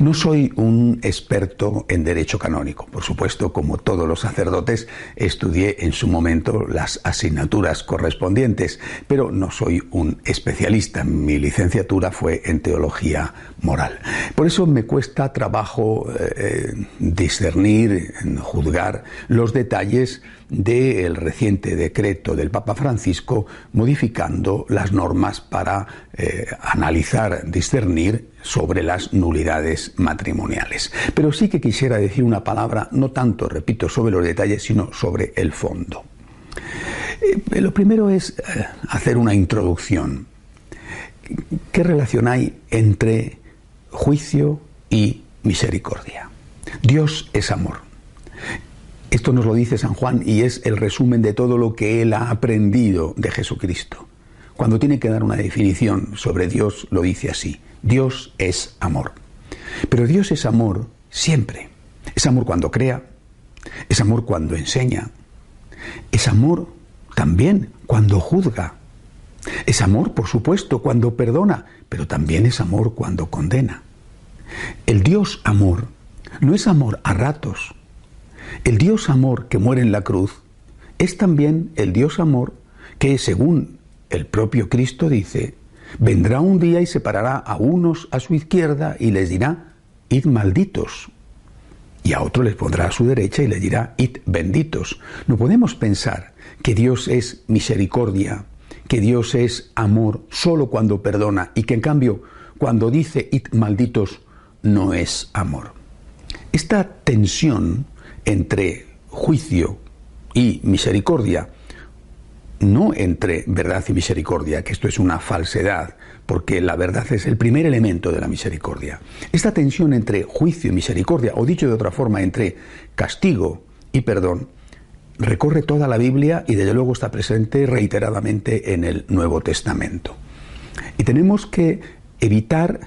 No soy un experto en derecho canónico. Por supuesto, como todos los sacerdotes, estudié en su momento las asignaturas correspondientes, pero no soy un especialista. Mi licenciatura fue en teología moral. Por eso me cuesta trabajo eh, discernir, juzgar los detalles del reciente decreto del Papa Francisco modificando las normas para eh, analizar, discernir sobre las nulidades matrimoniales. Pero sí que quisiera decir una palabra, no tanto, repito, sobre los detalles, sino sobre el fondo. Eh, lo primero es eh, hacer una introducción. ¿Qué relación hay entre juicio y misericordia? Dios es amor. Esto nos lo dice San Juan y es el resumen de todo lo que él ha aprendido de Jesucristo. Cuando tiene que dar una definición sobre Dios, lo dice así. Dios es amor. Pero Dios es amor siempre. Es amor cuando crea, es amor cuando enseña, es amor también cuando juzga, es amor, por supuesto, cuando perdona, pero también es amor cuando condena. El Dios amor no es amor a ratos, el Dios amor que muere en la cruz es también el Dios amor que, según el propio Cristo dice, vendrá un día y separará a unos a su izquierda y les dirá, id malditos. Y a otro les pondrá a su derecha y les dirá, id benditos. No podemos pensar que Dios es misericordia, que Dios es amor solo cuando perdona y que en cambio cuando dice id malditos no es amor. Esta tensión entre juicio y misericordia, no entre verdad y misericordia, que esto es una falsedad, porque la verdad es el primer elemento de la misericordia. Esta tensión entre juicio y misericordia, o dicho de otra forma, entre castigo y perdón, recorre toda la Biblia y desde luego está presente reiteradamente en el Nuevo Testamento. Y tenemos que evitar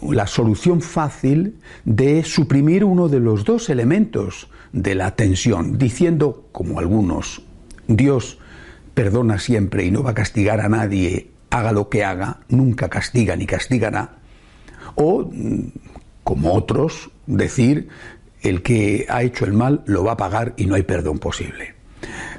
la solución fácil de suprimir uno de los dos elementos de la tensión, diciendo, como algunos, Dios perdona siempre y no va a castigar a nadie, haga lo que haga, nunca castiga ni castigará, o, como otros, decir, el que ha hecho el mal lo va a pagar y no hay perdón posible.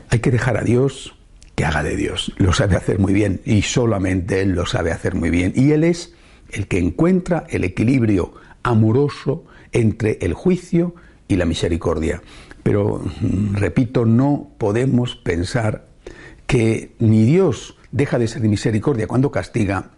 Hay que dejar a Dios que haga de Dios. Lo sabe hacer muy bien y solamente Él lo sabe hacer muy bien. Y Él es el que encuentra el equilibrio amoroso entre el juicio y la misericordia. Pero, mm, repito, no podemos pensar que ni Dios deja de ser misericordia cuando castiga,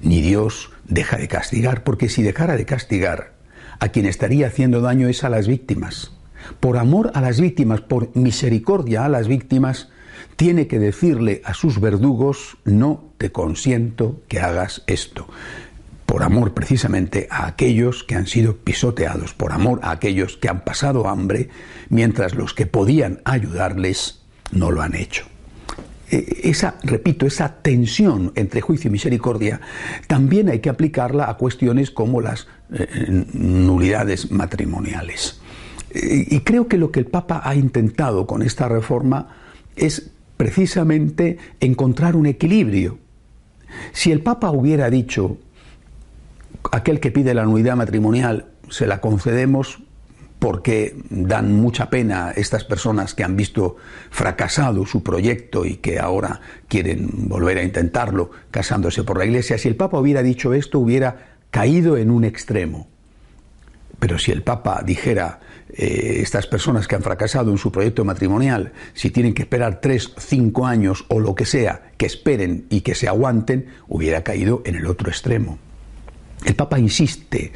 ni Dios deja de castigar, porque si dejara de castigar, a quien estaría haciendo daño es a las víctimas. Por amor a las víctimas, por misericordia a las víctimas, tiene que decirle a sus verdugos, no te consiento que hagas esto por amor precisamente a aquellos que han sido pisoteados, por amor a aquellos que han pasado hambre, mientras los que podían ayudarles no lo han hecho. E, esa, repito, esa tensión entre juicio y misericordia también hay que aplicarla a cuestiones como las eh, nulidades matrimoniales. E, y creo que lo que el Papa ha intentado con esta reforma es precisamente encontrar un equilibrio. Si el Papa hubiera dicho aquel que pide la nulidad matrimonial se la concedemos porque dan mucha pena estas personas que han visto fracasado su proyecto y que ahora quieren volver a intentarlo casándose por la iglesia. Si el Papa hubiera dicho esto, hubiera caído en un extremo. Pero si el Papa dijera, eh, estas personas que han fracasado en su proyecto matrimonial, si tienen que esperar tres, cinco años o lo que sea, que esperen y que se aguanten, hubiera caído en el otro extremo. El Papa insiste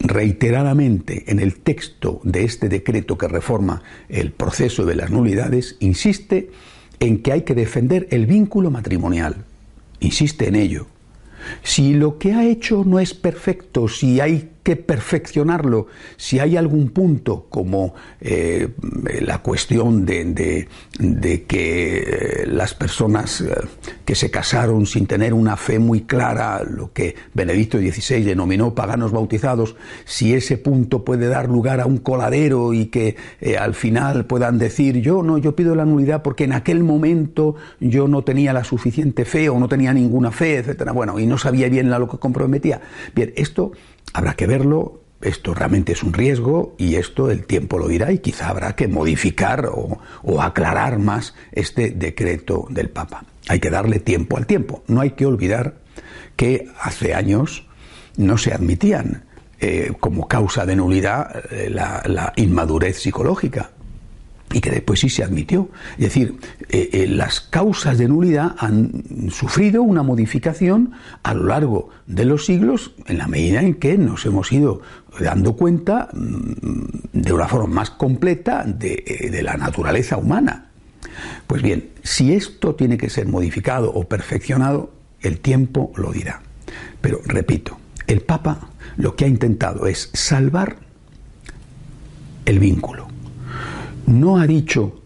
reiteradamente en el texto de este decreto que reforma el proceso de las nulidades, insiste en que hay que defender el vínculo matrimonial. Insiste en ello. Si lo que ha hecho no es perfecto, si hay que perfeccionarlo, si hay algún punto como eh, la cuestión de, que eh, las personas eh, que se casaron sin tener una fe muy clara, lo que Benedicto XVI denominó paganos bautizados, si ese punto puede dar lugar a un coladero y que al final puedan decir yo no, yo pido la nulidad porque en aquel momento yo no tenía la suficiente fe o no tenía ninguna fe, etcétera, bueno, y no sabía bien a lo que comprometía. Bien, esto Habrá que verlo, esto realmente es un riesgo y esto el tiempo lo dirá y quizá habrá que modificar o, aclarar más este decreto del Papa. Hay que darle tiempo al tiempo. No hay que olvidar que hace años no se admitían eh, como causa de nulidad eh, la inmadurez psicológica y que después sí se admitió. Es decir, eh, eh, las causas de nulidad han sufrido una modificación a lo largo de los siglos en la medida en que nos hemos ido dando cuenta mm, de una forma más completa eh, de la naturaleza humana. Pues bien, si esto tiene que ser modificado o perfeccionado, el tiempo lo dirá. Pero repito, el Papa lo que ha intentado es salvar el vínculo no ha dicho,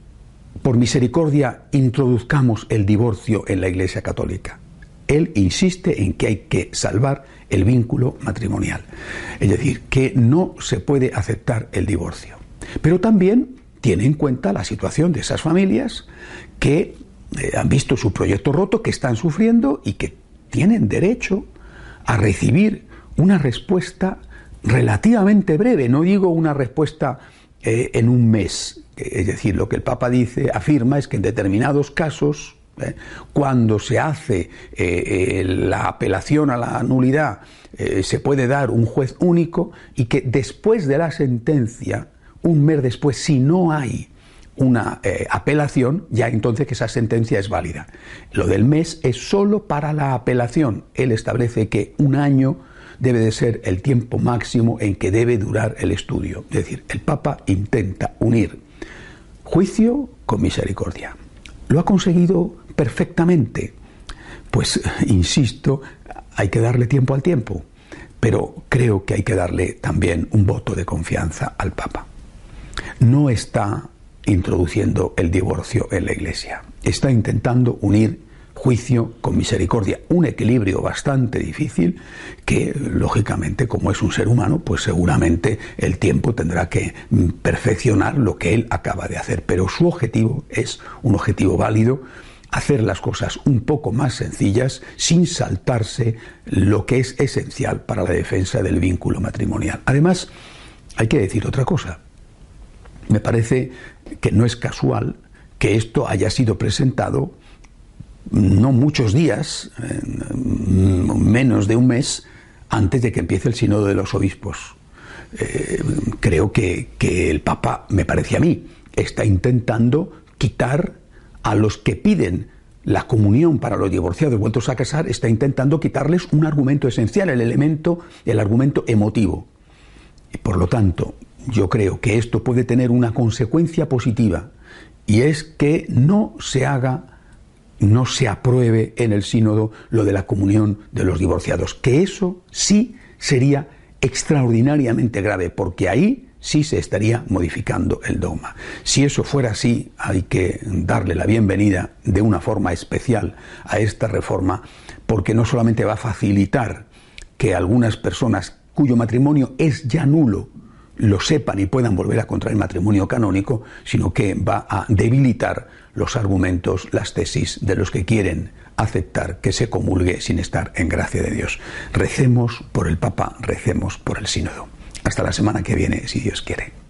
por misericordia, introduzcamos el divorcio en la Iglesia Católica. Él insiste en que hay que salvar el vínculo matrimonial. Es decir, que no se puede aceptar el divorcio. Pero también tiene en cuenta la situación de esas familias que eh, han visto su proyecto roto, que están sufriendo y que tienen derecho a recibir una respuesta relativamente breve. No digo una respuesta eh, en un mes, es decir, lo que el Papa dice, afirma, es que en determinados casos, ¿eh? cuando se hace eh, la apelación a la nulidad, se puede dar un juez único y que después de la sentencia, un mes después, si no hay una apelación, ya entonces que esa sentencia es válida. Lo del mes es solo para la apelación. Él establece que un año debe de ser el tiempo máximo en que debe durar el estudio. Es decir, el Papa intenta unir juicio con misericordia. ¿Lo ha conseguido perfectamente? Pues, insisto, hay que darle tiempo al tiempo, pero creo que hay que darle también un voto de confianza al Papa. No está introduciendo el divorcio en la Iglesia, está intentando unir juicio con misericordia, un equilibrio bastante difícil que lógicamente como es un ser humano pues seguramente el tiempo tendrá que mm, perfeccionar lo que él acaba de hacer, pero su objetivo es un objetivo válido hacer las cosas un poco más sencillas sin saltarse lo que es esencial para la defensa del vínculo matrimonial. Además, hay que decir otra cosa. Me parece que no es casual que esto haya sido presentado no muchos días, menos de un mes, antes de que empiece el sínodo de los obispos. Eh, creo que, que el Papa, me parece a mí, está intentando quitar a los que piden la comunión para los divorciados vueltos a casar, está intentando quitarles un argumento esencial, el elemento, el argumento emotivo. Y por lo tanto, yo creo que esto puede tener una consecuencia positiva, y es que no se haga no se apruebe en el sínodo lo de la comunión de los divorciados, que eso sí sería extraordinariamente grave, porque ahí sí se estaría modificando el dogma. Si eso fuera así, hay que darle la bienvenida de una forma especial a esta reforma, porque no solamente va a facilitar que algunas personas cuyo matrimonio es ya nulo lo sepan y puedan volver a contraer matrimonio canónico, sino que va a debilitar los argumentos, las tesis de los que quieren aceptar que se comulgue sin estar en gracia de Dios. Recemos por el Papa, recemos por el Sínodo. Hasta la semana que viene, si Dios quiere.